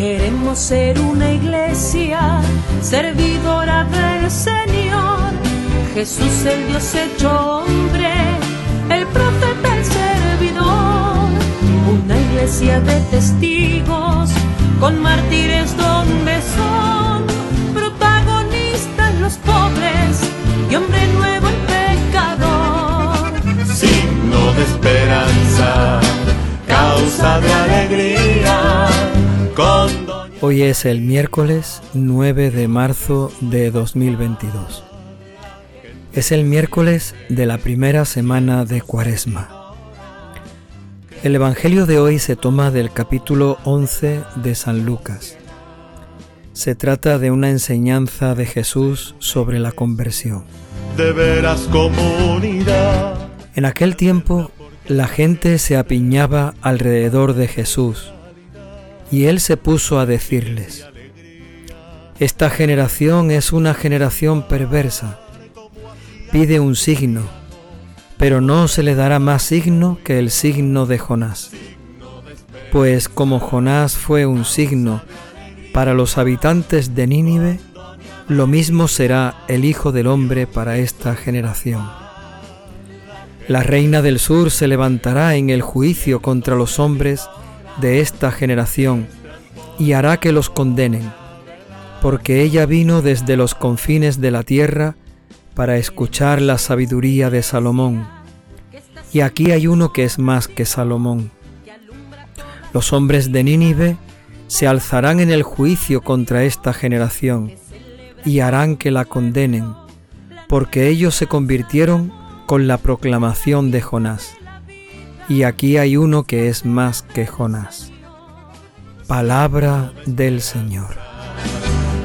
Queremos ser una iglesia servidora del Señor. Jesús el Dios hecho hombre, el profeta el servidor. Una iglesia de testigos con mártires donde son protagonistas los pobres y hombre nuevo Hoy es el miércoles 9 de marzo de 2022. Es el miércoles de la primera semana de Cuaresma. El Evangelio de hoy se toma del capítulo 11 de San Lucas. Se trata de una enseñanza de Jesús sobre la conversión. de veras comunidad. En aquel tiempo la gente se apiñaba alrededor de Jesús y él se puso a decirles, Esta generación es una generación perversa, pide un signo, pero no se le dará más signo que el signo de Jonás. Pues como Jonás fue un signo para los habitantes de Nínive, lo mismo será el Hijo del Hombre para esta generación. La reina del sur se levantará en el juicio contra los hombres de esta generación y hará que los condenen, porque ella vino desde los confines de la tierra para escuchar la sabiduría de Salomón. Y aquí hay uno que es más que Salomón. Los hombres de Nínive se alzarán en el juicio contra esta generación y harán que la condenen, porque ellos se convirtieron con la proclamación de Jonás. Y aquí hay uno que es más que Jonás. Palabra del Señor.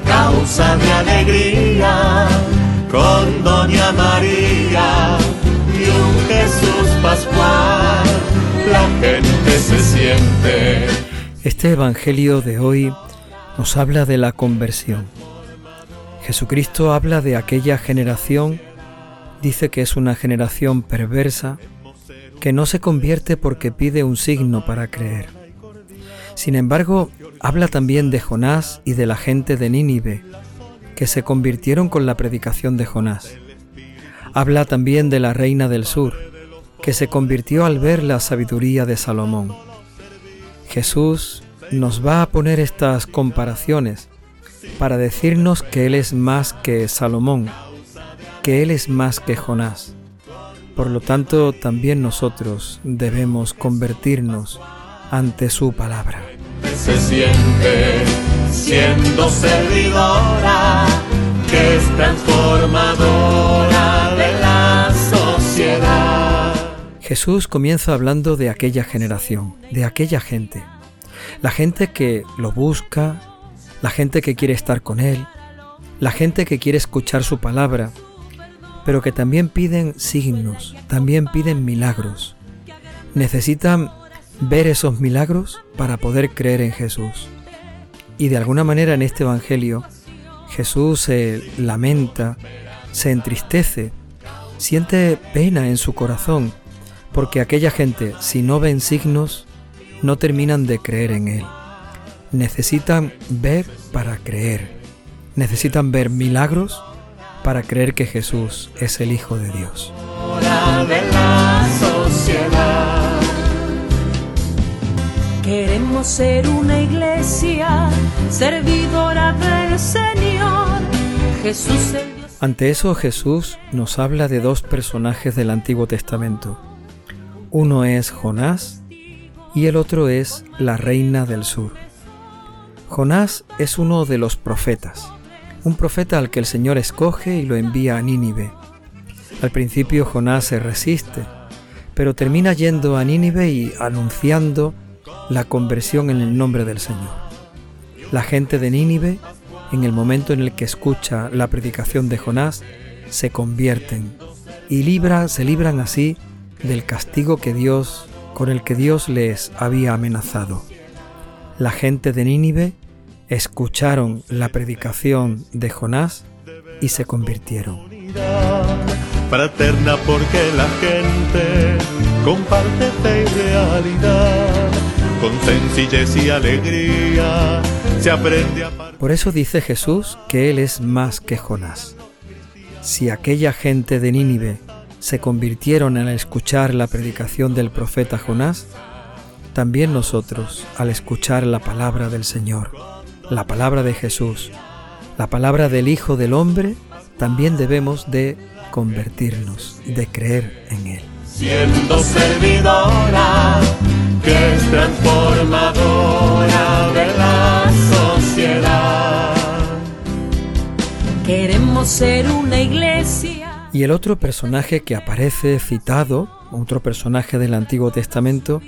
causa de alegría con Doña María y un Jesús Pascual. La gente se siente Este Evangelio de hoy nos habla de la conversión. Jesucristo habla de aquella generación, dice que es una generación perversa, que no se convierte porque pide un signo para creer. Sin embargo, habla también de Jonás y de la gente de Nínive, que se convirtieron con la predicación de Jonás. Habla también de la reina del sur, que se convirtió al ver la sabiduría de Salomón. Jesús nos va a poner estas comparaciones para decirnos que Él es más que Salomón, que Él es más que Jonás. Por lo tanto, también nosotros debemos convertirnos ante su palabra. se siente siendo servidora que es transformadora de la sociedad. Jesús comienza hablando de aquella generación, de aquella gente, la gente que lo busca, la gente que quiere estar con Él, la gente que quiere escuchar su palabra, pero que también piden signos, también piden milagros. Necesitan ver esos milagros para poder creer en Jesús. Y de alguna manera en este Evangelio Jesús se lamenta, se entristece, siente pena en su corazón, porque aquella gente, si no ven signos, no terminan de creer en Él. Necesitan ver para creer. Necesitan ver milagros para creer que Jesús es el Hijo de Dios. Hora de la sociedad. Queremos ser una iglesia servidora del Señor. Jesús el Dios. Ante eso Jesús nos habla de dos personajes del Antiguo Testamento. Uno es Jonás y el otro es la reina del sur. Jonás es uno de los profetas, un profeta al que el Señor escoge y lo envía a Nínive. Al principio Jonás se resiste, pero termina yendo a Nínive y anunciando la conversión en el nombre del Señor. La gente de Nínive, en el momento en el que escucha la predicación de Jonás, se convierten y libra, se libran así del castigo que Dios con el que Dios les había amenazado. La gente de Nínive escucharon la predicación de Jonás y se convirtieron. Unidad fraterna porque la gente comparte fe y realidad con sencillez y alegría se aprende a Por eso dice Jesús que Él es más que Jonás. Si aquella gente de Nínive se convirtieron al escuchar la predicación del profeta Jonás, también nosotros, al escuchar la palabra del Señor, la palabra de Jesús, la palabra del Hijo del Hombre, también debemos de convertirnos, de creer en Él. Siendo servidora, que es transformadora de la sociedad. Queremos ser una iglesia. Y el otro personaje que aparece citado, otro personaje del Antiguo Testamento,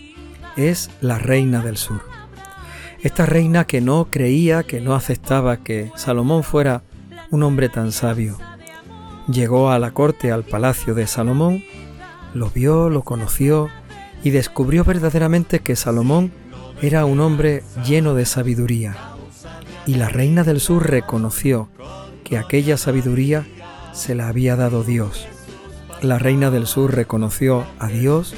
es la reina del sur. Esta reina que no creía, que no aceptaba que Salomón fuera un hombre tan sabio. Llegó a la corte, al palacio de Salomón, lo vio, lo conoció y descubrió verdaderamente que Salomón era un hombre lleno de sabiduría. Y la reina del sur reconoció que aquella sabiduría se la había dado Dios. La reina del sur reconoció a Dios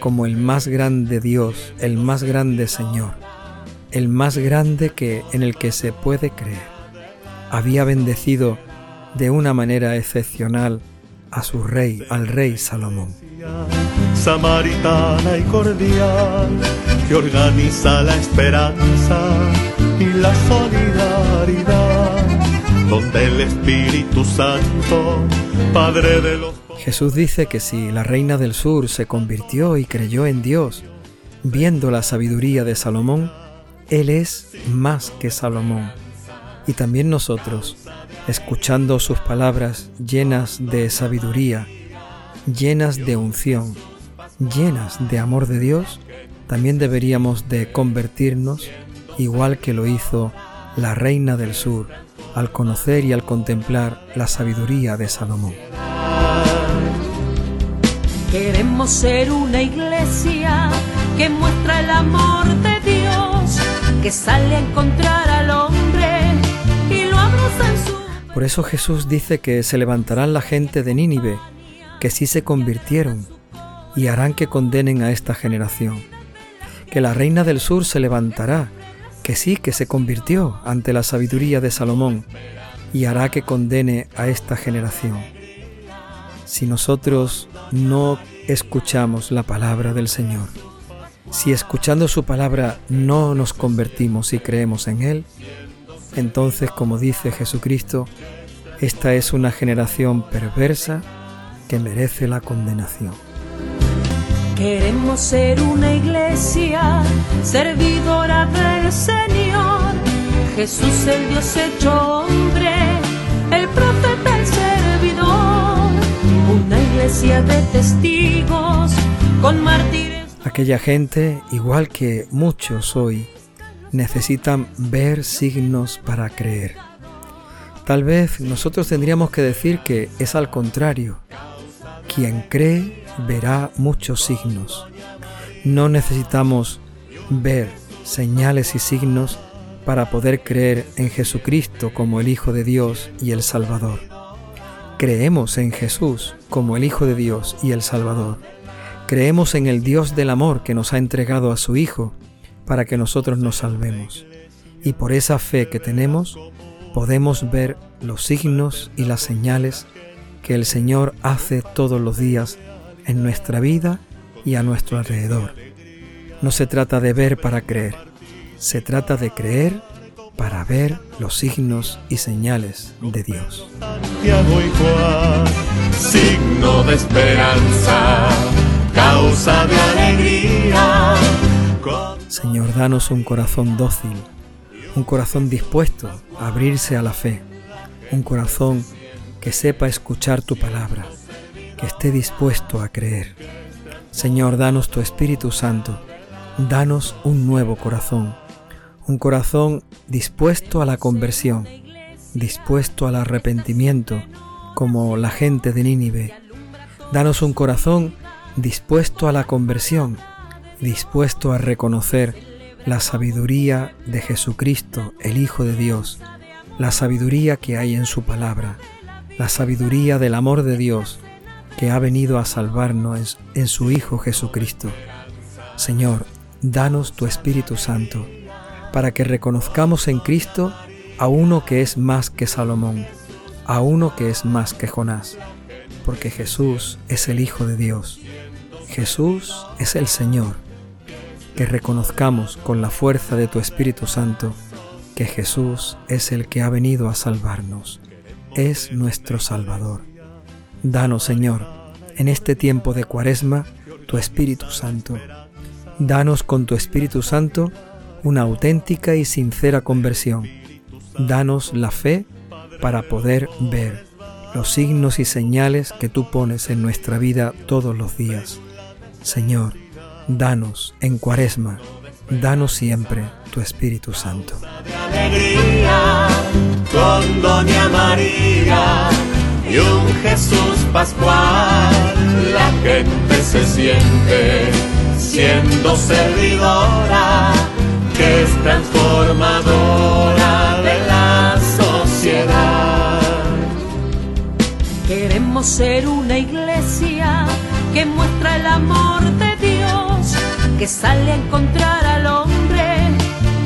como el más grande Dios, el más grande Señor, el más grande que en el que se puede creer. Había bendecido de una manera excepcional a su rey, al rey Salomón. Samaritana y cordial, que organiza la esperanza y la solidaridad, donde el Espíritu Santo, Padre de los Jesús dice que si la reina del sur se convirtió y creyó en Dios, viendo la sabiduría de Salomón, Él es más que Salomón. Y también nosotros, escuchando sus palabras llenas de sabiduría, llenas de unción, llenas de amor de Dios, también deberíamos de convertirnos igual que lo hizo la reina del sur al conocer y al contemplar la sabiduría de Salomón. Queremos ser una iglesia que muestra el amor de que sale a encontrar al hombre y lo abraza. Por eso Jesús dice que se levantarán la gente de Nínive, que sí se convirtieron, y harán que condenen a esta generación. Que la reina del sur se levantará, que sí que se convirtió ante la sabiduría de Salomón, y hará que condene a esta generación si nosotros no escuchamos la palabra del Señor, si escuchando su palabra no nos convertimos y creemos en Él, entonces, como dice Jesucristo, esta es una generación perversa que merece la condenación. Queremos ser una iglesia servidora del Señor, Jesús el Dios hecho hombre, el profeta el servidor, una iglesia de testigos con mártires. Aquella gente, igual que muchos hoy, necesitan ver signos para creer. Tal vez nosotros tendríamos que decir que es al contrario. Quien cree verá muchos signos. No necesitamos ver señales y signos para poder creer en Jesucristo como el Hijo de Dios y el Salvador. Creemos en Jesús como el Hijo de Dios y el Salvador. Creemos en el Dios del amor que nos ha entregado a su Hijo para que nosotros nos salvemos. Y por esa fe que tenemos, podemos ver los signos y las señales que el Señor hace todos los días en nuestra vida y a nuestro alrededor. No se trata de ver para creer, se trata de creer para ver los signos y señales de Dios. Signo de esperanza, Señor, danos un corazón dócil, un corazón dispuesto a abrirse a la fe, un corazón que sepa escuchar tu palabra, que esté dispuesto a creer. Señor, danos tu Espíritu Santo, danos un nuevo corazón, un corazón dispuesto a la conversión, dispuesto al arrepentimiento, como la gente de Nínive. Danos un corazón dispuesto a la conversión, dispuesto a reconocer la sabiduría de Jesucristo, el Hijo de Dios, la sabiduría que hay en su palabra, la sabiduría del amor de Dios que ha venido a salvarnos en su Hijo Jesucristo. Señor, danos tu Espíritu Santo para que reconozcamos en Cristo a uno que es más que Salomón, a uno que es más que Jonás, porque Jesús es el Hijo de Dios, Jesús es el Señor, que reconozcamos con la fuerza de tu Espíritu Santo que Jesús es el que ha venido a salvarnos, es nuestro Salvador. Danos, Señor, en este tiempo de cuaresma, tu Espíritu Santo. Danos con tu Espíritu Santo una auténtica y sincera conversión. Danos la fe para poder ver los signos y señales que tú pones en nuestra vida todos los días. Señor, danos en cuaresma, danos siempre tu Espíritu Santo. con Doña María y un Jesús Pascual, la gente se siente siendo servidora, que es transformadora Queremos ser una iglesia que muestra el amor de Dios, que sale a encontrar al hombre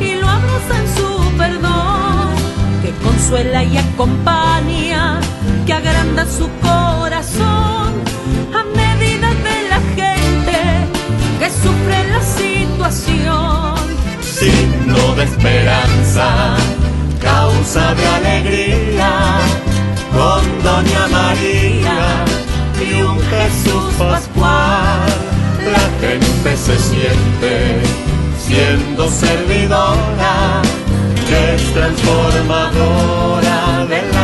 y lo abraza en su perdón, que consuela y acompaña, que agranda su corazón a medida de la gente que sufre la situación. Signo de esperanza, causa de alegría, Doña María y un Jesús Pascual. La gente se siente siendo servidora, es transformadora del